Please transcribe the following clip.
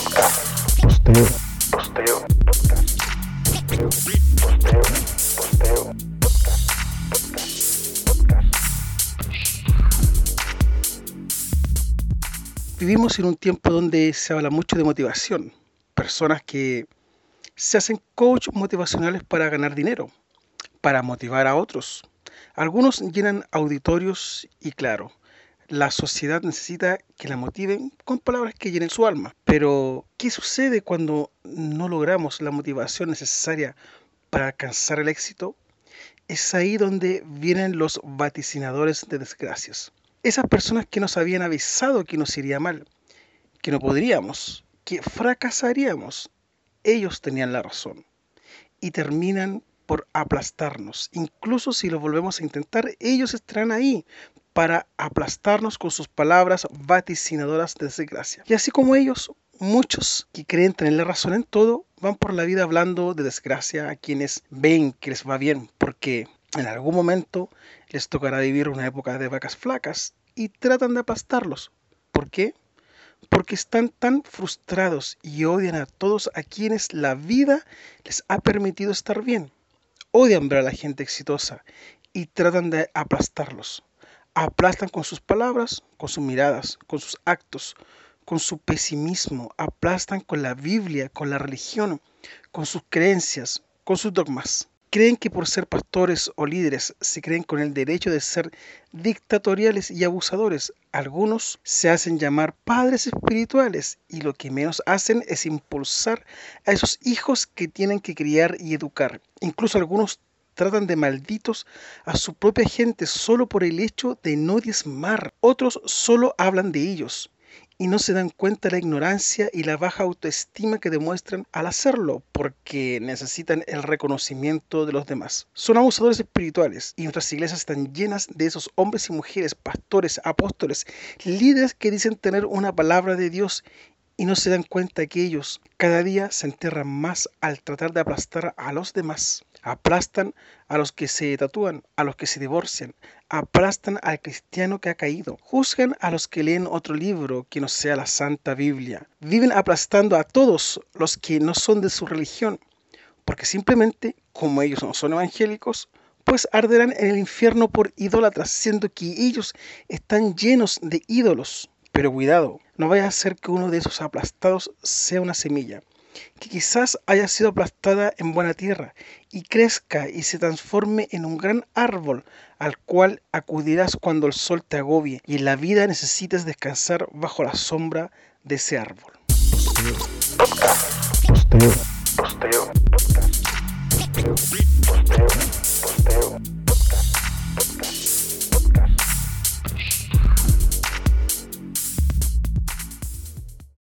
Posteo. Posteo. Posteo. Posteo. Vivimos en un tiempo donde se habla mucho de motivación. Personas que se hacen coach motivacionales para ganar dinero, para motivar a otros. Algunos llenan auditorios y claro, la sociedad necesita que la motiven con palabras que llenen su alma. Pero, ¿qué sucede cuando no logramos la motivación necesaria para alcanzar el éxito? Es ahí donde vienen los vaticinadores de desgracias. Esas personas que nos habían avisado que nos iría mal, que no podríamos, que fracasaríamos, ellos tenían la razón y terminan por aplastarnos. Incluso si lo volvemos a intentar, ellos estarán ahí para aplastarnos con sus palabras vaticinadoras de desgracia. Y así como ellos, muchos que creen tener la razón en todo, van por la vida hablando de desgracia a quienes ven que les va bien, porque en algún momento les tocará vivir una época de vacas flacas y tratan de aplastarlos. ¿Por qué? Porque están tan frustrados y odian a todos a quienes la vida les ha permitido estar bien. Odian ver a la gente exitosa y tratan de aplastarlos aplastan con sus palabras, con sus miradas, con sus actos, con su pesimismo, aplastan con la Biblia, con la religión, con sus creencias, con sus dogmas. Creen que por ser pastores o líderes se creen con el derecho de ser dictatoriales y abusadores. Algunos se hacen llamar padres espirituales y lo que menos hacen es impulsar a esos hijos que tienen que criar y educar. Incluso algunos tratan de malditos a su propia gente solo por el hecho de no diezmar. Otros solo hablan de ellos y no se dan cuenta de la ignorancia y la baja autoestima que demuestran al hacerlo, porque necesitan el reconocimiento de los demás. Son abusadores espirituales y nuestras iglesias están llenas de esos hombres y mujeres, pastores, apóstoles, líderes que dicen tener una palabra de Dios y no se dan cuenta que ellos cada día se enterran más al tratar de aplastar a los demás. Aplastan a los que se tatúan, a los que se divorcian, aplastan al cristiano que ha caído, juzgan a los que leen otro libro que no sea la Santa Biblia. Viven aplastando a todos los que no son de su religión, porque simplemente, como ellos no son evangélicos, pues arderán en el infierno por idólatras, siendo que ellos están llenos de ídolos. Pero cuidado, no vaya a ser que uno de esos aplastados sea una semilla, que quizás haya sido aplastada en buena tierra y crezca y se transforme en un gran árbol al cual acudirás cuando el sol te agobie y en la vida necesites descansar bajo la sombra de ese árbol.